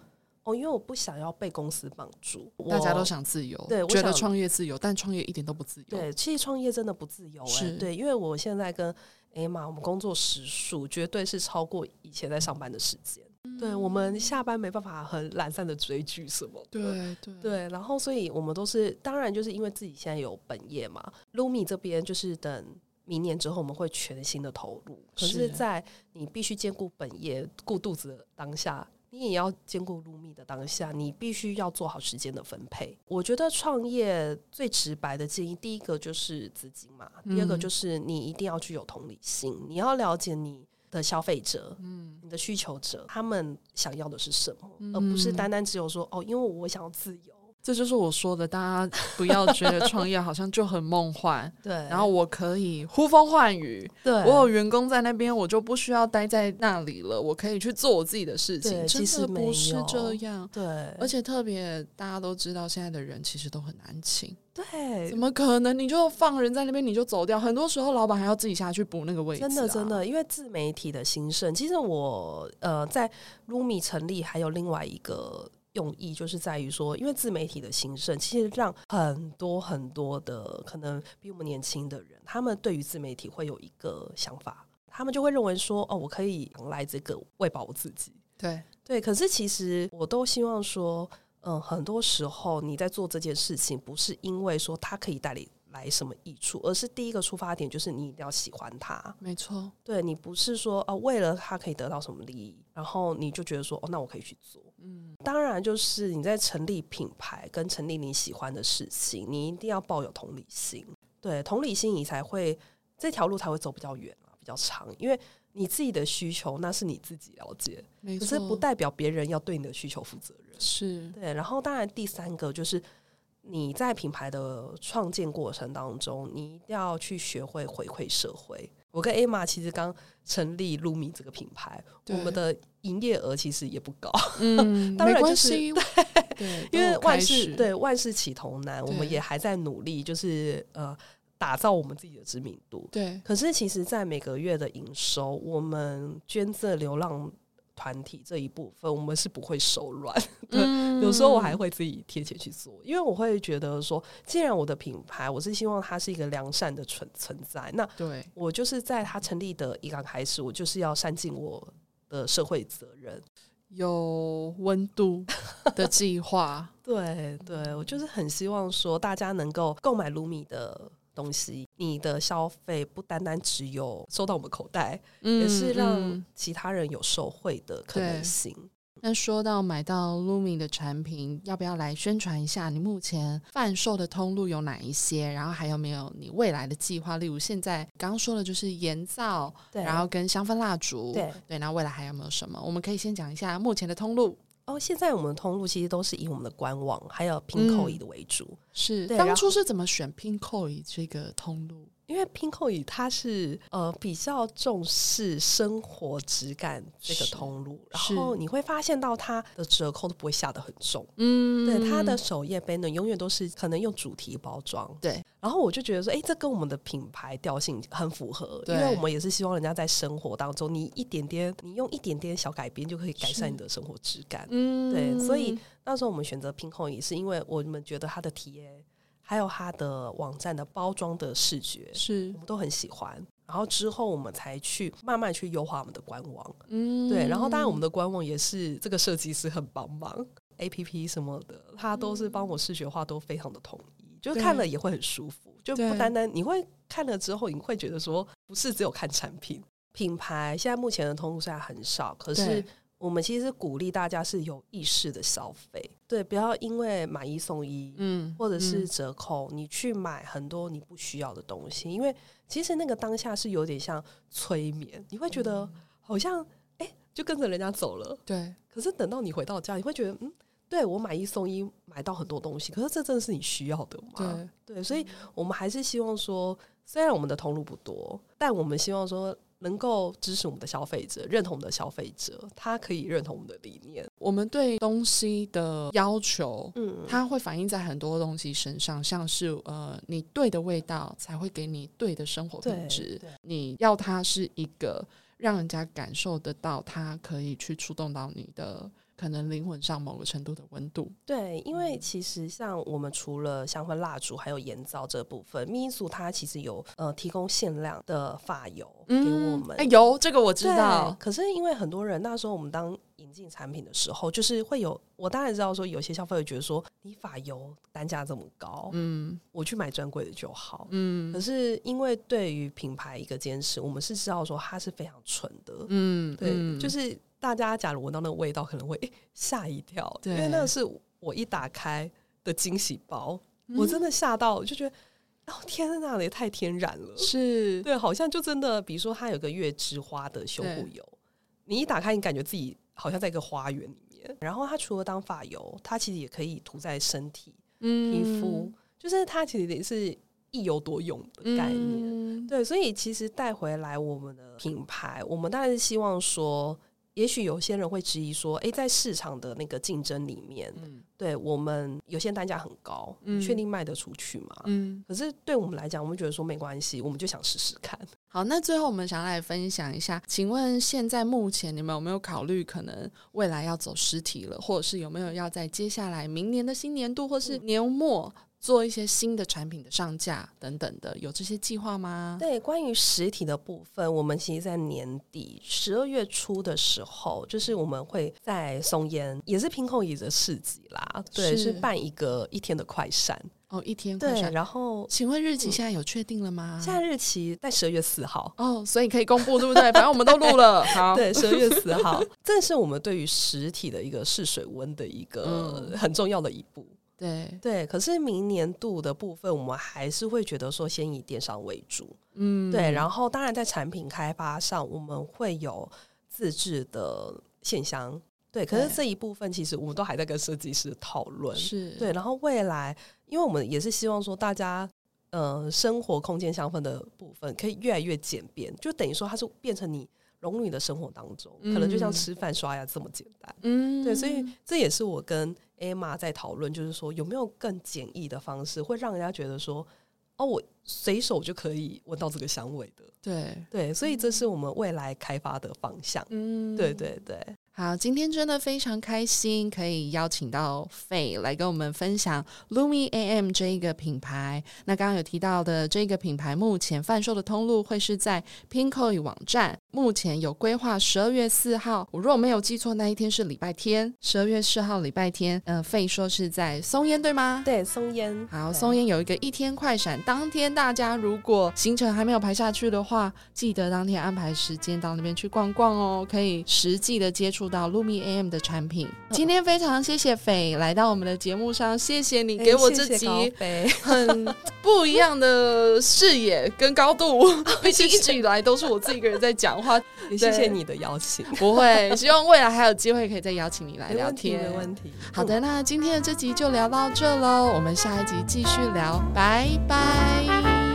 Speaker 2: 哦，因为我不想要被公司绑住。”
Speaker 1: 大家都想自由，
Speaker 2: 对，我
Speaker 1: 觉得创业自由，但创业一点都不自由。
Speaker 2: 对，其实创业真的不自由。是，对，因为我现在跟艾玛，我们工作时数绝对是超过以前在上班的时间。对，我们下班没办法很懒散的追剧什么。
Speaker 1: 对对
Speaker 2: 对，然后所以我们都是，当然就是因为自己现在有本业嘛。Lumi 这边就是等。明年之后我们会全新的投入，可是，在你必须兼顾本业、顾肚子的当下，你也要兼顾入密的当下，你必须要做好时间的分配。我觉得创业最直白的建议，第一个就是资金嘛，第二个就是你一定要具有同理心，你要了解你的消费者，嗯，你的需求者，他们想要的是什么，而不是单单只有说哦，因为我想要自由。
Speaker 1: 这就是我说的，大家不要觉得创业好像就很梦幻。<laughs>
Speaker 2: 对，
Speaker 1: 然后我可以呼风唤雨。
Speaker 2: 对，
Speaker 1: 我有员工在那边，我就不需要待在那里了，我可以去做我自己的事情。
Speaker 2: 其实
Speaker 1: 不是这样。
Speaker 2: 对，
Speaker 1: 而且特别大家都知道，现在的人其实都很难请。
Speaker 2: 对，
Speaker 1: 怎么可能你就放人在那边你就走掉？很多时候老板还要自己下去补那个位置。
Speaker 2: 真的，真的，因为自媒体的兴盛，其实我呃在 Rumi 成立还有另外一个。用意就是在于说，因为自媒体的兴盛，其实让很多很多的可能比我们年轻的人，他们对于自媒体会有一个想法，他们就会认为说，哦，我可以来这个喂饱我自己。
Speaker 1: 对
Speaker 2: 对，可是其实我都希望说，嗯，很多时候你在做这件事情，不是因为说它可以带你。来什么益处？而是第一个出发点就是你一定要喜欢他，
Speaker 1: 没错。
Speaker 2: 对你不是说哦，为了他可以得到什么利益，然后你就觉得说哦，那我可以去做。嗯，当然就是你在成立品牌跟成立你喜欢的事情，你一定要抱有同理心。对，同理心你才会这条路才会走比较远啊，比较长。因为你自己的需求那是你自己了解，可是不代表别人要对你的需求负责任。
Speaker 1: 是
Speaker 2: 对，然后当然第三个就是。你在品牌的创建过程当中，你一定要去学会回馈社会。我跟 Emma 其实刚成立 Lumi 这个品牌，我们的营业额其实也不高。
Speaker 1: 嗯，<laughs>
Speaker 2: 当然就是
Speaker 1: 对，<laughs>
Speaker 2: 因为万事对万事起头难，我们也还在努力，就是呃打造我们自己的知名度。
Speaker 1: 对，
Speaker 2: 可是其实，在每个月的营收，我们捐赠流浪。团体这一部分，我们是不会手软。对，<laughs> 有时候我还会自己贴钱去做，因为我会觉得说，既然我的品牌，我是希望它是一个良善的存存在，那
Speaker 1: 对
Speaker 2: 我就是在它成立的一刚开始，我就是要善尽我的社会责任，
Speaker 1: 有温度的计划。<laughs>
Speaker 2: 对，对我就是很希望说，大家能够购买卢米的。东西，你的消费不单单只有收到我们口袋，也是让其他人有受惠的可能性。
Speaker 1: 那说到买到 Lumi 的产品，要不要来宣传一下？你目前贩售的通路有哪一些？然后还有没有你未来的计划？例如现在刚刚说的就是盐皂，
Speaker 2: 对，
Speaker 1: 然后跟香氛蜡烛，
Speaker 2: 对
Speaker 1: 对。那未来还有没有什么？我们可以先讲一下目前的通路。
Speaker 2: 哦，现在我们的通路其实都是以我们的官网还有 Pinkoi 的为主。
Speaker 1: 是，当初是怎么选 Pinkoi 这个通路？
Speaker 2: 因为 Pinkoi 它是呃比较重视生活质感这个通路，然后你会发现到它的折扣都不会下得很重，嗯，对，它的首页 banner 永远都是可能用主题包装，
Speaker 1: 对，
Speaker 2: 然后我就觉得说，哎，这跟我们的品牌调性很符合，因为我们也是希望人家在生活当中，你一点点，你用一点点小改变就可以改善你的生活质感，嗯，对，所以那时候我们选择 Pinkoi 是因为我们觉得它的体验。还有它的网站的包装的视觉，
Speaker 1: 是
Speaker 2: 我们都很喜欢。然后之后我们才去慢慢去优化我们的官网，嗯，对。然后当然我们的官网也是这个设计师很帮忙，A P P 什么的，他都是帮我视觉化都非常的统一，就看了也会很舒服，就不单单你会看了之后你会觉得说不是只有看产品品牌，现在目前的通路虽然很少，可是。我们其实鼓励大家是有意识的消费，对，不要因为买一送一，嗯，或者是折扣，你去买很多你不需要的东西，因为其实那个当下是有点像催眠，你会觉得好像哎，就跟着人家走了，
Speaker 1: 对。
Speaker 2: 可是等到你回到家，你会觉得，嗯，对我买一送一买到很多东西，可是这真的是你需要的吗？对，对，所以我们还是希望说，虽然我们的通路不多，但我们希望说。能够支持我们的消费者，认同我们的消费者，他可以认同我们的理念。
Speaker 1: 我们对东西的要求，嗯，它会反映在很多东西身上，像是呃，你对的味道才会给你对的生活品质。你要它是一个让人家感受得到，它可以去触动到你的。可能灵魂上某个程度的温度，
Speaker 2: 对，因为其实像我们除了香氛蜡烛，还有盐皂这部分，咪素它其实有呃提供限量的发油给我们。
Speaker 1: 哎，有这个我知道。
Speaker 2: 可是因为很多人那时候我们当引进产品的时候，就是会有我当然知道说有些消费者觉得说你发油单价这么高，嗯，我去买专柜的就好，嗯。可是因为对于品牌一个坚持，我们是知道说它是非常纯的，嗯，对，就是。大家假如闻到那个味道，可能会吓一跳，因为那个是我一打开的惊喜包，我真的吓到，我就觉得哦天哪，也太天然了，
Speaker 1: 是。
Speaker 2: 对，好像就真的，比如说它有个月之花的修护油，你一打开，你感觉自己好像在一个花园里面。然后它除了当发油，它其实也可以涂在身体、皮肤，就是它其实也是一油多用的概念。对，所以其实带回来我们的品牌，我们当然是希望说。也许有些人会质疑说：“哎，在市场的那个竞争里面，对我们有些单价很高，确定卖得出去吗？”嗯，可是对我们来讲，我们觉得说没关系，我们就想试试看。
Speaker 1: 好，那最后我们想来分享一下，请问现在目前你们有没有考虑可能未来要走实体了，或者是有没有要在接下来明年的新年度或是年末？做一些新的产品的上架等等的，有这些计划吗？
Speaker 2: 对，关于实体的部分，我们其实，在年底十二月初的时候，就是我们会在松烟，也是拼空椅的市集啦。对，是办一个一天的快闪
Speaker 1: 哦，一天快闪。
Speaker 2: 然后，
Speaker 1: 请问日期现在有确定了吗？
Speaker 2: 现在日期在十二月四号
Speaker 1: 哦，所以可以公布，对不对？<laughs> 反正我们都录了。好，
Speaker 2: 对，十二月四号，这是我们对于实体的一个试水温的一个很重要的一步。
Speaker 1: 对
Speaker 2: 对，可是明年度的部分，我们还是会觉得说，先以电商为主，嗯，对。然后，当然在产品开发上，我们会有自制的线香，对。可是这一部分，其实我们都还在跟设计师讨论，
Speaker 1: 是
Speaker 2: 对。然后未来，因为我们也是希望说，大家呃，生活空间香氛的部分可以越来越简便，就等于说它是变成你。融入你的生活当中，可能就像吃饭刷牙这么简单。嗯，对，所以这也是我跟 Emma 在讨论，就是说有没有更简易的方式，会让人家觉得说，哦，我随手就可以闻到这个香味的。
Speaker 1: 对
Speaker 2: 对，所以这是我们未来开发的方向。嗯，对对对。
Speaker 1: 好，今天真的非常开心，可以邀请到费来跟我们分享 Lumi AM 这一个品牌。那刚刚有提到的这个品牌，目前贩售的通路会是在 Pinkoi 网站。目前有规划十二月四号，我如果没有记错，那一天是礼拜天。十二月四号礼拜天，嗯，费说是在松烟对吗？
Speaker 2: 对，松烟。
Speaker 1: 好，松烟有一个一天快闪，当天大家，如果行程还没有排下去的话，记得当天安排时间到那边去逛逛哦，可以实际的接触到 Lumi AM 的产品。今天非常谢谢斐来到我们的节目上，谢谢你给我这集很不一样的视野跟高度，<laughs> 毕竟一直以来都是我自己一个人在讲话。
Speaker 2: 也谢谢你的邀请，
Speaker 1: 不会，希望未来还有机会可以再邀请你来聊天。
Speaker 2: 没问题。
Speaker 1: 好的，那今天的这集就聊到这喽，我们下一集继续聊，拜拜。